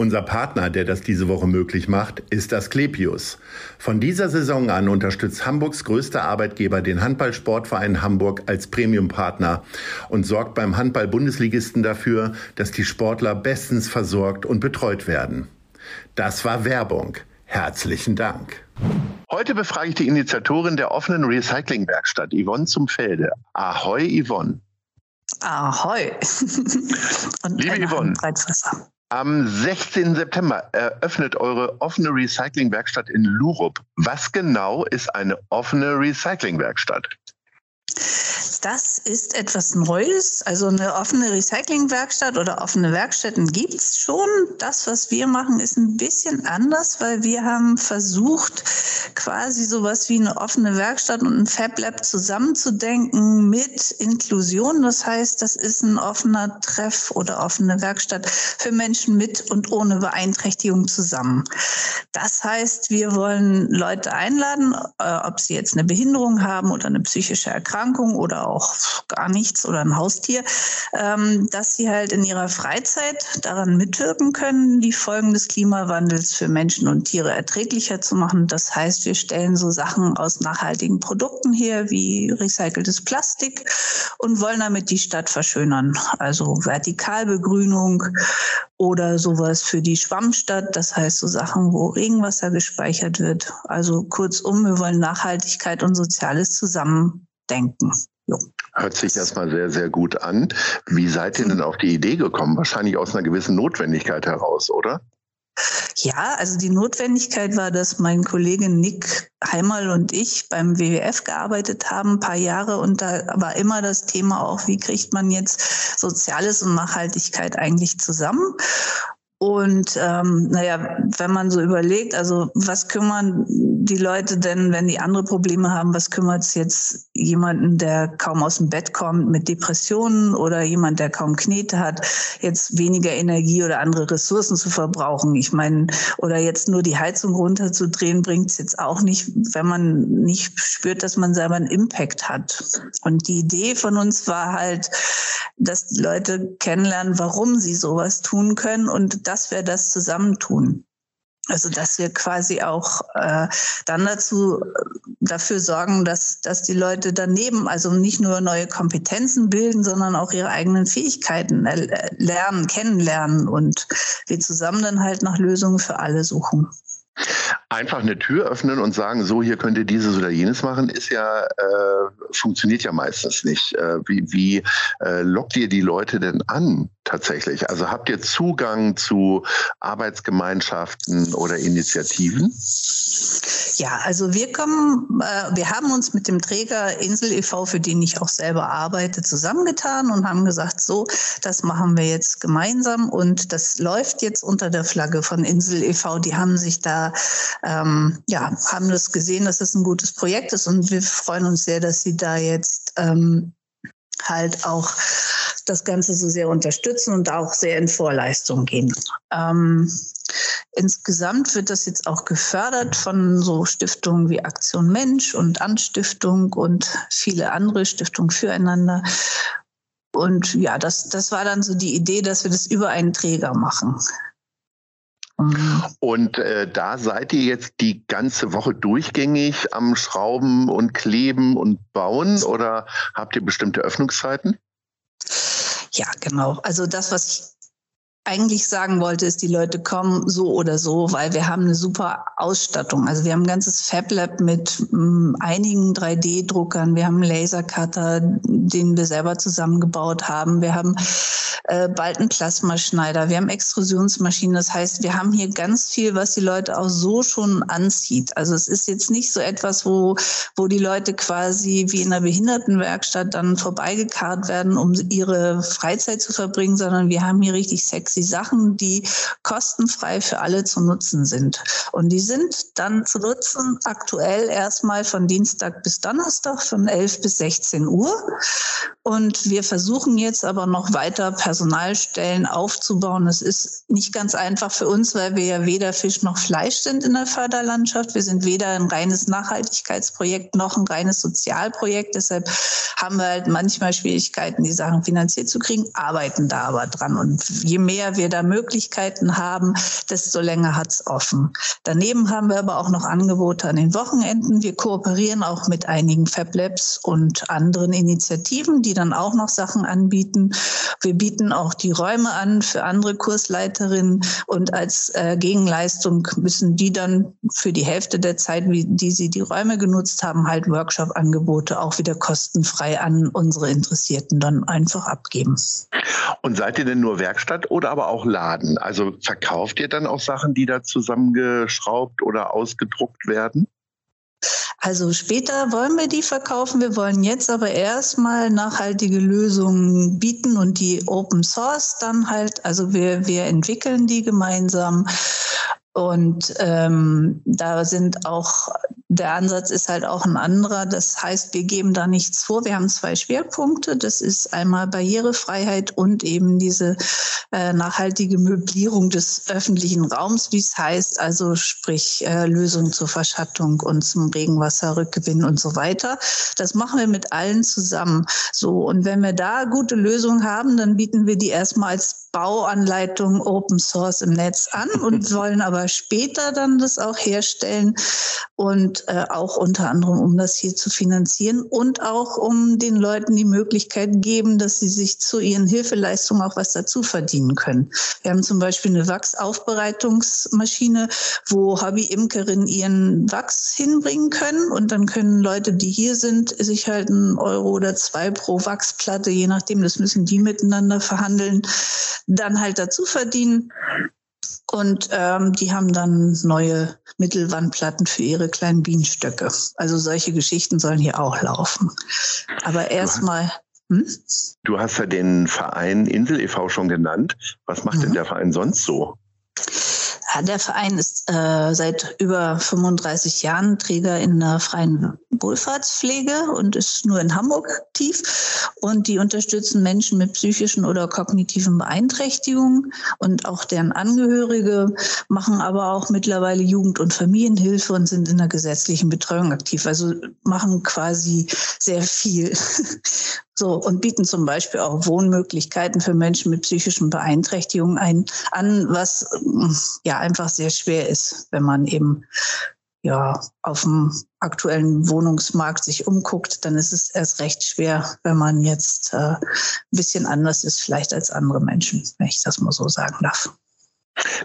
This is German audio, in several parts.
Unser Partner, der das diese Woche möglich macht, ist das Klepius. Von dieser Saison an unterstützt Hamburgs größter Arbeitgeber den Handballsportverein Hamburg als Premiumpartner und sorgt beim Handball-Bundesligisten dafür, dass die Sportler bestens versorgt und betreut werden. Das war Werbung. Herzlichen Dank. Heute befrage ich die Initiatorin der offenen Recyclingwerkstatt, Yvonne zum Felde. Ahoi, Yvonne. Ahoi. Liebe Yvonne, am 16. September eröffnet eure offene Recyclingwerkstatt in Lurup. Was genau ist eine offene Recyclingwerkstatt? Das ist etwas Neues. Also eine offene Recyclingwerkstatt oder offene Werkstätten gibt es schon. Das, was wir machen, ist ein bisschen anders, weil wir haben versucht, quasi sowas wie eine offene Werkstatt und ein Fab Lab zusammenzudenken mit Inklusion. Das heißt, das ist ein offener Treff oder offene Werkstatt für Menschen mit und ohne Beeinträchtigung zusammen. Das heißt, wir wollen Leute einladen, äh, ob sie jetzt eine Behinderung haben oder eine psychische Erkrankung oder auch gar nichts oder ein Haustier, ähm, dass sie halt in ihrer Freizeit daran mitwirken können, die Folgen des Klimawandels für Menschen und Tiere erträglicher zu machen. Das heißt, wir stellen so Sachen aus nachhaltigen Produkten her, wie recyceltes Plastik und wollen damit die Stadt verschönern. Also Vertikalbegrünung oder sowas für die Schwammstadt, das heißt so Sachen, wo Regenwasser gespeichert wird. Also kurzum, wir wollen Nachhaltigkeit und Soziales zusammendenken. Jo. Hört sich erstmal sehr, sehr gut an. Wie seid ihr denn auf die Idee gekommen? Wahrscheinlich aus einer gewissen Notwendigkeit heraus, oder? Ja, also die Notwendigkeit war, dass mein Kollege Nick Heimal und ich beim WWF gearbeitet haben, ein paar Jahre. Und da war immer das Thema auch, wie kriegt man jetzt Soziales und Nachhaltigkeit eigentlich zusammen? Und ähm, naja, wenn man so überlegt, also was kümmern die Leute denn, wenn die andere Probleme haben, was kümmert es jetzt jemanden, der kaum aus dem Bett kommt mit Depressionen oder jemand, der kaum Knete hat, jetzt weniger Energie oder andere Ressourcen zu verbrauchen? Ich meine, oder jetzt nur die Heizung runterzudrehen, bringt es jetzt auch nicht, wenn man nicht spürt, dass man selber einen Impact hat. Und die Idee von uns war halt, dass die Leute kennenlernen, warum sie sowas tun können und dass wir das zusammentun. Also dass wir quasi auch äh, dann dazu dafür sorgen, dass, dass die Leute daneben also nicht nur neue Kompetenzen bilden, sondern auch ihre eigenen Fähigkeiten lernen, kennenlernen und wir zusammen dann halt nach Lösungen für alle suchen. Einfach eine Tür öffnen und sagen, so hier könnt ihr dieses oder jenes machen, ist ja äh, funktioniert ja meistens nicht. Äh, wie wie äh, lockt ihr die Leute denn an tatsächlich? Also habt ihr Zugang zu Arbeitsgemeinschaften oder Initiativen? Ja, also wir kommen, äh, wir haben uns mit dem Träger Insel e.V., für den ich auch selber arbeite, zusammengetan und haben gesagt, so, das machen wir jetzt gemeinsam und das läuft jetzt unter der Flagge von Insel e.V. Die haben sich da, ähm, ja, haben das gesehen, dass es das ein gutes Projekt ist und wir freuen uns sehr, dass sie da jetzt ähm, halt auch das Ganze so sehr unterstützen und auch sehr in Vorleistung gehen. Ähm, insgesamt wird das jetzt auch gefördert von so Stiftungen wie Aktion Mensch und Anstiftung und viele andere Stiftungen füreinander. Und ja, das, das war dann so die Idee, dass wir das über einen Träger machen. Und äh, da seid ihr jetzt die ganze Woche durchgängig am Schrauben und Kleben und Bauen oder habt ihr bestimmte Öffnungszeiten? Ja, genau. Also das, was ich eigentlich sagen wollte, ist, die Leute kommen so oder so, weil wir haben eine super Ausstattung. Also wir haben ein ganzes Fab Lab mit m, einigen 3D-Druckern. Wir haben einen Lasercutter, den wir selber zusammengebaut haben. Wir haben äh, bald einen Plasmaschneider. Wir haben Extrusionsmaschinen. Das heißt, wir haben hier ganz viel, was die Leute auch so schon anzieht. Also es ist jetzt nicht so etwas, wo, wo die Leute quasi wie in einer Behindertenwerkstatt dann vorbeigekarrt werden, um ihre Freizeit zu verbringen, sondern wir haben hier richtig sexy Sachen, die kostenfrei für alle zu nutzen sind. Und die sind dann zu nutzen aktuell erstmal von Dienstag bis Donnerstag von 11 bis 16 Uhr. Und wir versuchen jetzt aber noch weiter Personalstellen aufzubauen. Es ist nicht ganz einfach für uns, weil wir ja weder Fisch noch Fleisch sind in der Förderlandschaft. Wir sind weder ein reines Nachhaltigkeitsprojekt noch ein reines Sozialprojekt. Deshalb haben wir halt manchmal Schwierigkeiten, die Sachen finanziert zu kriegen, arbeiten da aber dran. Und je mehr wir da Möglichkeiten haben, desto länger hat's offen. Daneben haben wir aber auch noch Angebote an den Wochenenden. Wir kooperieren auch mit einigen Fab Labs und anderen Initiativen, die dann auch noch Sachen anbieten. Wir bieten auch die Räume an für andere Kursleiterinnen und als äh, Gegenleistung müssen die dann für die Hälfte der Zeit, wie die sie die Räume genutzt haben, halt Workshop-Angebote auch wieder kostenfrei an unsere Interessierten dann einfach abgeben. Und seid ihr denn nur Werkstatt oder aber auch Laden? Also verkauft ihr dann auch Sachen, die da zusammengeschraubt oder ausgedruckt werden? Also später wollen wir die verkaufen. Wir wollen jetzt aber erstmal nachhaltige Lösungen bieten und die Open Source dann halt. Also wir, wir entwickeln die gemeinsam. Und ähm, da sind auch der Ansatz ist halt auch ein anderer. Das heißt, wir geben da nichts vor. Wir haben zwei Schwerpunkte. Das ist einmal Barrierefreiheit und eben diese äh, nachhaltige Möblierung des öffentlichen Raums, wie es heißt, also sprich äh, Lösung zur Verschattung und zum Regenwasserrückgewinn und so weiter. Das machen wir mit allen zusammen. So und wenn wir da gute Lösungen haben, dann bieten wir die erstmal als Bauanleitung Open Source im Netz an und wollen aber später dann das auch herstellen und äh, auch unter anderem, um das hier zu finanzieren und auch um den Leuten die Möglichkeit geben, dass sie sich zu ihren Hilfeleistungen auch was dazu verdienen können. Wir haben zum Beispiel eine Wachsaufbereitungsmaschine, wo Hobby-Imkerinnen ihren Wachs hinbringen können und dann können Leute, die hier sind, sich halt einen Euro oder zwei pro Wachsplatte, je nachdem, das müssen die miteinander verhandeln, dann halt dazu verdienen. Und ähm, die haben dann neue Mittelwandplatten für ihre kleinen Bienenstöcke. Also solche Geschichten sollen hier auch laufen. Aber erstmal. Hm? Du hast ja den Verein Insel e.V. schon genannt. Was macht mhm. denn der Verein sonst so? Der Verein ist äh, seit über 35 Jahren Träger in der freien Wohlfahrtspflege und ist nur in Hamburg aktiv. Und die unterstützen Menschen mit psychischen oder kognitiven Beeinträchtigungen und auch deren Angehörige, machen aber auch mittlerweile Jugend- und Familienhilfe und sind in der gesetzlichen Betreuung aktiv. Also machen quasi sehr viel. So, und bieten zum Beispiel auch Wohnmöglichkeiten für Menschen mit psychischen Beeinträchtigungen ein, an, was ja einfach sehr schwer ist, wenn man eben ja auf dem aktuellen Wohnungsmarkt sich umguckt, dann ist es erst recht schwer, wenn man jetzt äh, ein bisschen anders ist vielleicht als andere Menschen, wenn ich das mal so sagen darf.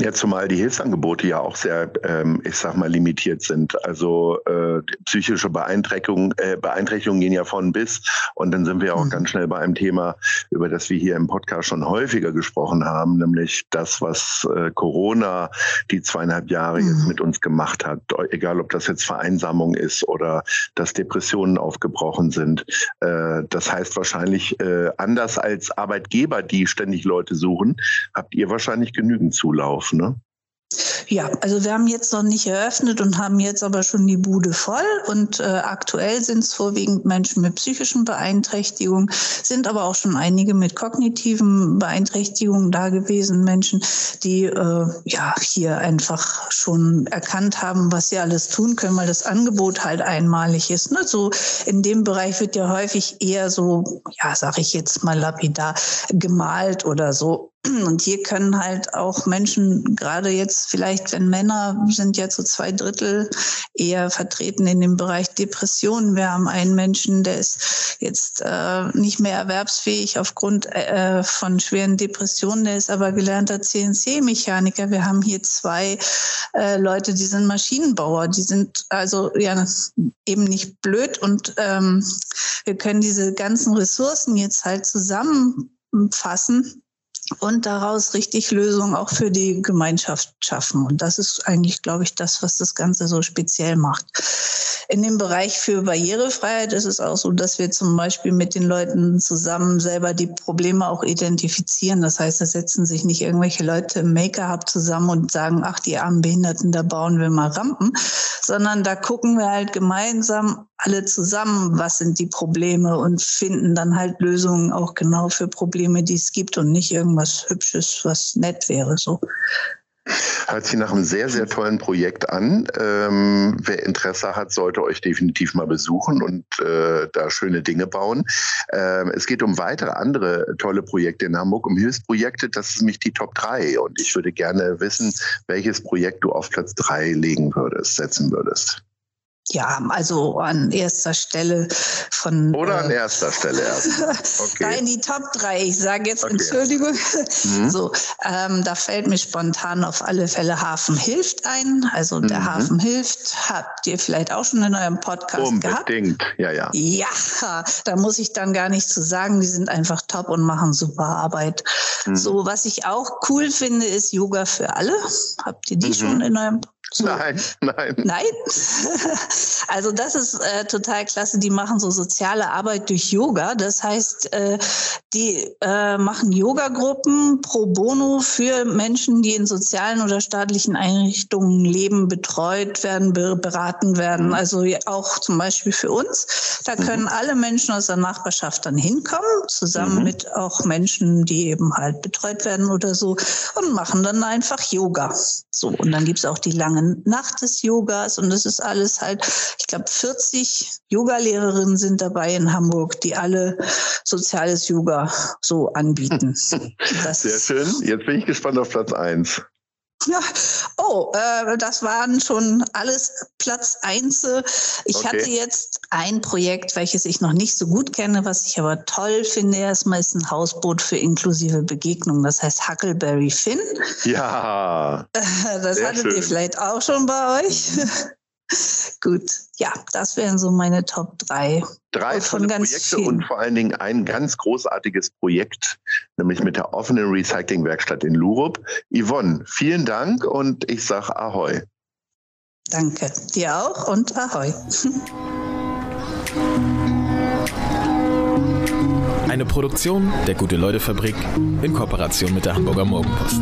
Ja, zumal die Hilfsangebote ja auch sehr, ähm, ich sag mal, limitiert sind. Also äh, psychische Beeinträchtigungen, äh, Beeinträchtigungen gehen ja von bis. Und dann sind wir auch mhm. ganz schnell bei einem Thema, über das wir hier im Podcast schon häufiger gesprochen haben, nämlich das, was äh, Corona die zweieinhalb Jahre mhm. jetzt mit uns gemacht hat. Egal, ob das jetzt Vereinsamung ist oder dass Depressionen aufgebrochen sind. Äh, das heißt wahrscheinlich, äh, anders als Arbeitgeber, die ständig Leute suchen, habt ihr wahrscheinlich genügend Zulauf. Zulauf, ne? Ja, also wir haben jetzt noch nicht eröffnet und haben jetzt aber schon die Bude voll. Und äh, aktuell sind es vorwiegend Menschen mit psychischen Beeinträchtigungen, sind aber auch schon einige mit kognitiven Beeinträchtigungen da gewesen, Menschen, die äh, ja hier einfach schon erkannt haben, was sie alles tun können, weil das Angebot halt einmalig ist. Ne? So in dem Bereich wird ja häufig eher so, ja, sag ich jetzt mal lapidar, gemalt oder so Und hier können halt auch Menschen, gerade jetzt vielleicht, wenn Männer sind ja zu zwei Drittel eher vertreten in dem Bereich Depressionen. Wir haben einen Menschen, der ist jetzt äh, nicht mehr erwerbsfähig aufgrund äh, von schweren Depressionen, der ist aber gelernter CNC-Mechaniker. Wir haben hier zwei äh, Leute, die sind Maschinenbauer, die sind also ja eben nicht blöd und ähm, wir können diese ganzen Ressourcen jetzt halt zusammenfassen und daraus richtig Lösungen auch für die Gemeinschaft schaffen. Und das ist eigentlich, glaube ich, das, was das Ganze so speziell macht. In dem Bereich für Barrierefreiheit ist es auch so, dass wir zum Beispiel mit den Leuten zusammen selber die Probleme auch identifizieren. Das heißt, da setzen sich nicht irgendwelche Leute im Make-up zusammen und sagen, ach, die armen Behinderten, da bauen wir mal Rampen, sondern da gucken wir halt gemeinsam alle zusammen, was sind die Probleme und finden dann halt Lösungen auch genau für Probleme, die es gibt und nicht irgendwas Hübsches, was nett wäre. So. Hört sich nach einem sehr, sehr tollen Projekt an. Ähm, wer Interesse hat, sollte euch definitiv mal besuchen und äh, da schöne Dinge bauen. Ähm, es geht um weitere andere tolle Projekte in Hamburg, um Hilfsprojekte. Das ist nämlich die Top 3. Und ich würde gerne wissen, welches Projekt du auf Platz 3 legen würdest, setzen würdest. Ja, also an erster Stelle von. Oder an äh, erster Stelle erst. Okay. Nein, die Top 3. Ich sage jetzt okay. Entschuldigung. Mhm. So, ähm, da fällt mir spontan auf alle Fälle Hafen hilft ein. Also der mhm. Hafen hilft, habt ihr vielleicht auch schon in eurem Podcast Unbedingt. gehabt. Unbedingt, ja, ja. Ja, da muss ich dann gar nichts zu sagen. Die sind einfach top und machen super Arbeit. Mhm. So, was ich auch cool finde, ist Yoga für alle. Habt ihr die mhm. schon in eurem Podcast? So. Nein, nein. Nein? Also das ist äh, total klasse. Die machen so soziale Arbeit durch Yoga. Das heißt, äh, die äh, machen Yoga-Gruppen pro bono für Menschen, die in sozialen oder staatlichen Einrichtungen leben, betreut werden, beraten werden. Mhm. Also auch zum Beispiel für uns. Da mhm. können mhm. alle Menschen aus der Nachbarschaft dann hinkommen, zusammen mhm. mit auch Menschen, die eben halt betreut werden oder so und machen dann einfach Yoga. So, und dann gibt's auch die lange Nacht des Yogas und das ist alles halt ich glaube, 40 Yoga-Lehrerinnen sind dabei in Hamburg, die alle soziales Yoga so anbieten. Das Sehr schön. Jetzt bin ich gespannt auf Platz 1. Ja, oh, äh, das waren schon alles Platz 1. Ich okay. hatte jetzt ein Projekt, welches ich noch nicht so gut kenne, was ich aber toll finde. Erstmal ist ein Hausboot für inklusive Begegnung. Das heißt Huckleberry Finn. Ja. Das hattet schön. ihr vielleicht auch schon bei euch. Gut, ja, das wären so meine Top 3. Drei tolle Projekte vielen. und vor allen Dingen ein ganz großartiges Projekt, nämlich mit der offenen Recyclingwerkstatt in Lurup. Yvonne, vielen Dank und ich sage Ahoi. Danke, dir auch und Ahoi. Eine Produktion der Gute-Leute-Fabrik in Kooperation mit der Hamburger Morgenpost.